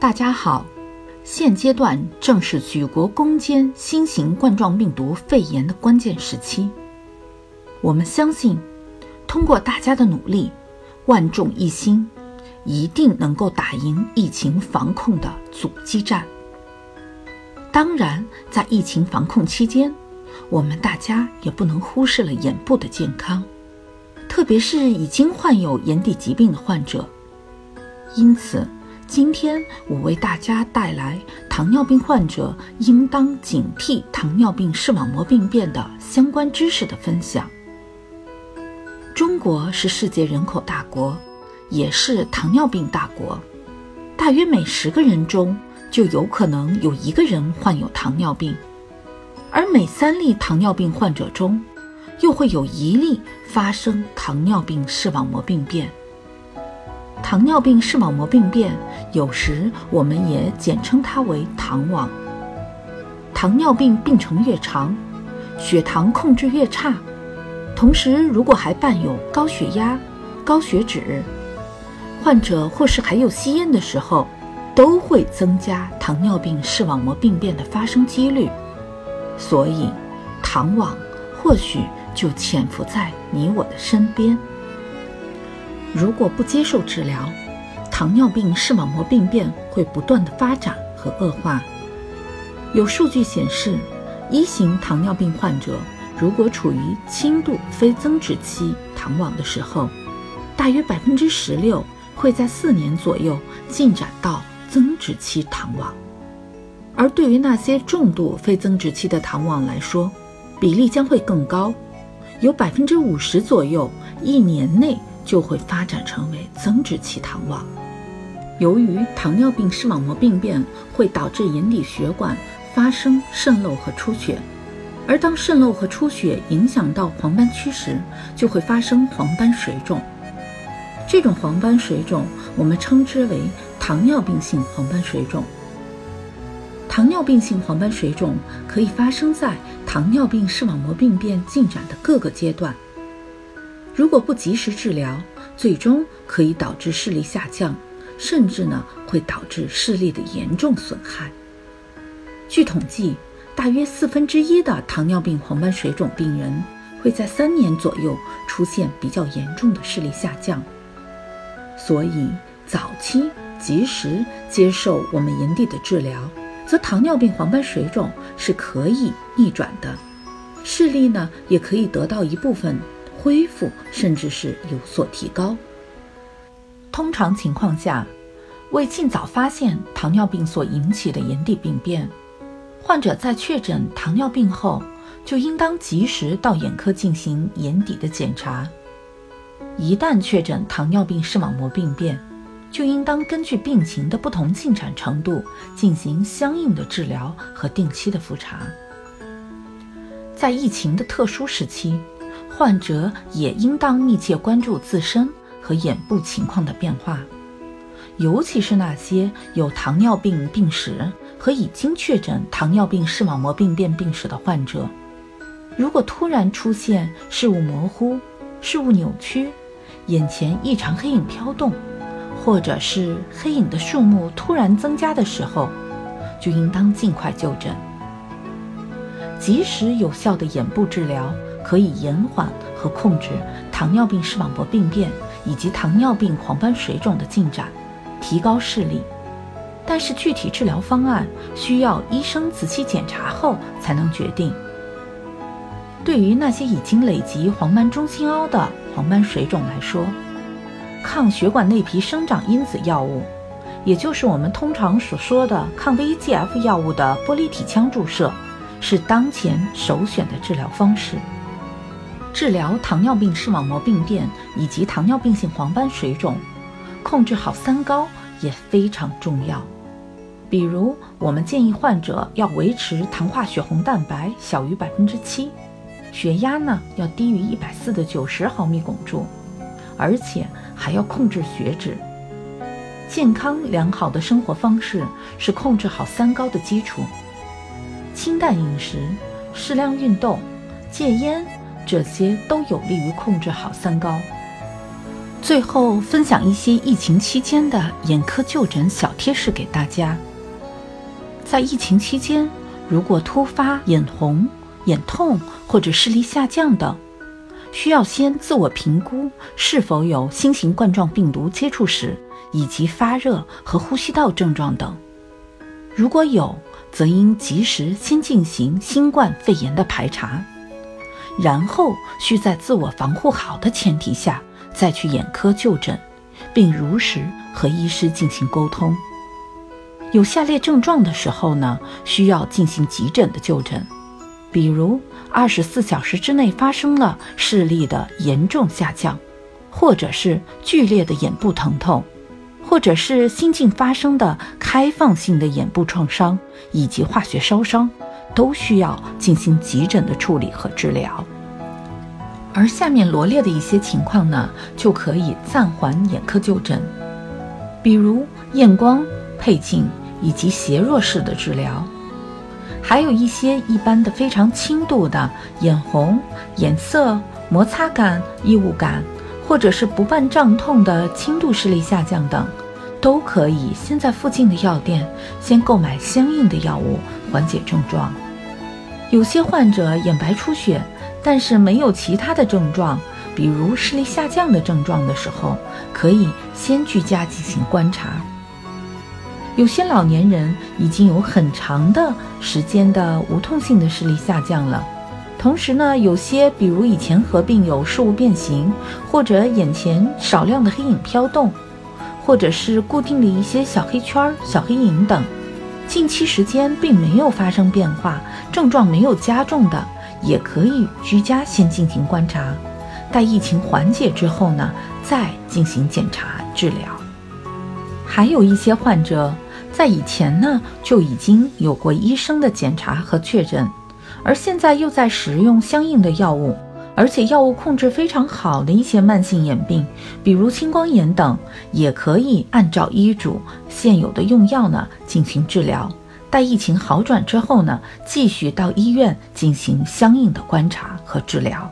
大家好，现阶段正是举国攻坚新型冠状病毒肺炎的关键时期。我们相信，通过大家的努力，万众一心，一定能够打赢疫情防控的阻击战。当然，在疫情防控期间，我们大家也不能忽视了眼部的健康，特别是已经患有眼底疾病的患者。因此，今天我为大家带来糖尿病患者应当警惕糖尿病视网膜病变的相关知识的分享。中国是世界人口大国，也是糖尿病大国，大约每十个人中就有可能有一个人患有糖尿病，而每三例糖尿病患者中，又会有一例发生糖尿病视网膜病变。糖尿病视网膜病变，有时我们也简称它为糖网。糖尿病病程越长，血糖控制越差，同时如果还伴有高血压、高血脂，患者或是还有吸烟的时候，都会增加糖尿病视网膜病变的发生几率。所以，糖网或许就潜伏在你我的身边。如果不接受治疗，糖尿病视网膜病变会不断的发展和恶化。有数据显示，一型糖尿病患者如果处于轻度非增殖期糖网的时候，大约百分之十六会在四年左右进展到增殖期糖网。而对于那些重度非增殖期的糖网来说，比例将会更高，有百分之五十左右一年内。就会发展成为增殖期糖网。由于糖尿病视网膜病变会导致眼底血管发生渗漏和出血，而当渗漏和出血影响到黄斑区时，就会发生黄斑水肿。这种黄斑水肿我们称之为糖尿病性黄斑水肿。糖尿病性黄斑水肿可以发生在糖尿病视网膜病变进展的各个阶段。如果不及时治疗，最终可以导致视力下降，甚至呢会导致视力的严重损害。据统计，大约四分之一的糖尿病黄斑水肿病人会在三年左右出现比较严重的视力下降。所以，早期及时接受我们眼底的治疗，则糖尿病黄斑水肿是可以逆转的，视力呢也可以得到一部分。恢复甚至是有所提高。通常情况下，为尽早发现糖尿病所引起的眼底病变，患者在确诊糖尿病后，就应当及时到眼科进行眼底的检查。一旦确诊糖尿病视网膜病变，就应当根据病情的不同进展程度进行相应的治疗和定期的复查。在疫情的特殊时期。患者也应当密切关注自身和眼部情况的变化，尤其是那些有糖尿病病史和已经确诊糖尿病视网膜病变病史的患者。如果突然出现视物模糊、视物扭曲、眼前异常黑影飘动，或者是黑影的数目突然增加的时候，就应当尽快就诊。及时有效的眼部治疗。可以延缓和控制糖尿病视网膜病变以及糖尿病黄斑水肿的进展，提高视力。但是具体治疗方案需要医生仔细检查后才能决定。对于那些已经累积黄斑中心凹的黄斑水肿来说，抗血管内皮生长因子药物，也就是我们通常所说的抗 VEGF 药物的玻璃体腔注射，是当前首选的治疗方式。治疗糖尿病视网膜病变以及糖尿病性黄斑水肿，控制好三高也非常重要。比如，我们建议患者要维持糖化血红蛋白小于百分之七，血压呢要低于一百四的九十毫米汞柱，而且还要控制血脂。健康良好的生活方式是控制好三高的基础：清淡饮食、适量运动、戒烟。这些都有利于控制好三高。最后分享一些疫情期间的眼科就诊小贴士给大家。在疫情期间，如果突发眼红、眼痛或者视力下降等，需要先自我评估是否有新型冠状病毒接触史，以及发热和呼吸道症状等。如果有，则应及时先进行新冠肺炎的排查，然后需在自我防护好的前提下再去眼科就诊，并如实和医师进行沟通。有下列症状的时候呢，需要进行急诊的就诊，比如二十四小时之内发生了视力的严重下降，或者是剧烈的眼部疼痛。或者是心境发生的开放性的眼部创伤以及化学烧伤，都需要进行急诊的处理和治疗。而下面罗列的一些情况呢，就可以暂缓眼科就诊，比如验光、配镜以及斜弱视的治疗，还有一些一般的非常轻度的眼红、眼涩、摩擦感、异物感。或者是不伴胀痛的轻度视力下降等，都可以先在附近的药店先购买相应的药物缓解症状。有些患者眼白出血，但是没有其他的症状，比如视力下降的症状的时候，可以先居家进行观察。有些老年人已经有很长的时间的无痛性的视力下降了。同时呢，有些比如以前合并有视物变形，或者眼前少量的黑影飘动，或者是固定的一些小黑圈、小黑影等，近期时间并没有发生变化，症状没有加重的，也可以居家先进行观察，待疫情缓解之后呢，再进行检查治疗。还有一些患者在以前呢就已经有过医生的检查和确诊。而现在又在使用相应的药物，而且药物控制非常好的一些慢性眼病，比如青光眼等，也可以按照医嘱现有的用药呢进行治疗。待疫情好转之后呢，继续到医院进行相应的观察和治疗。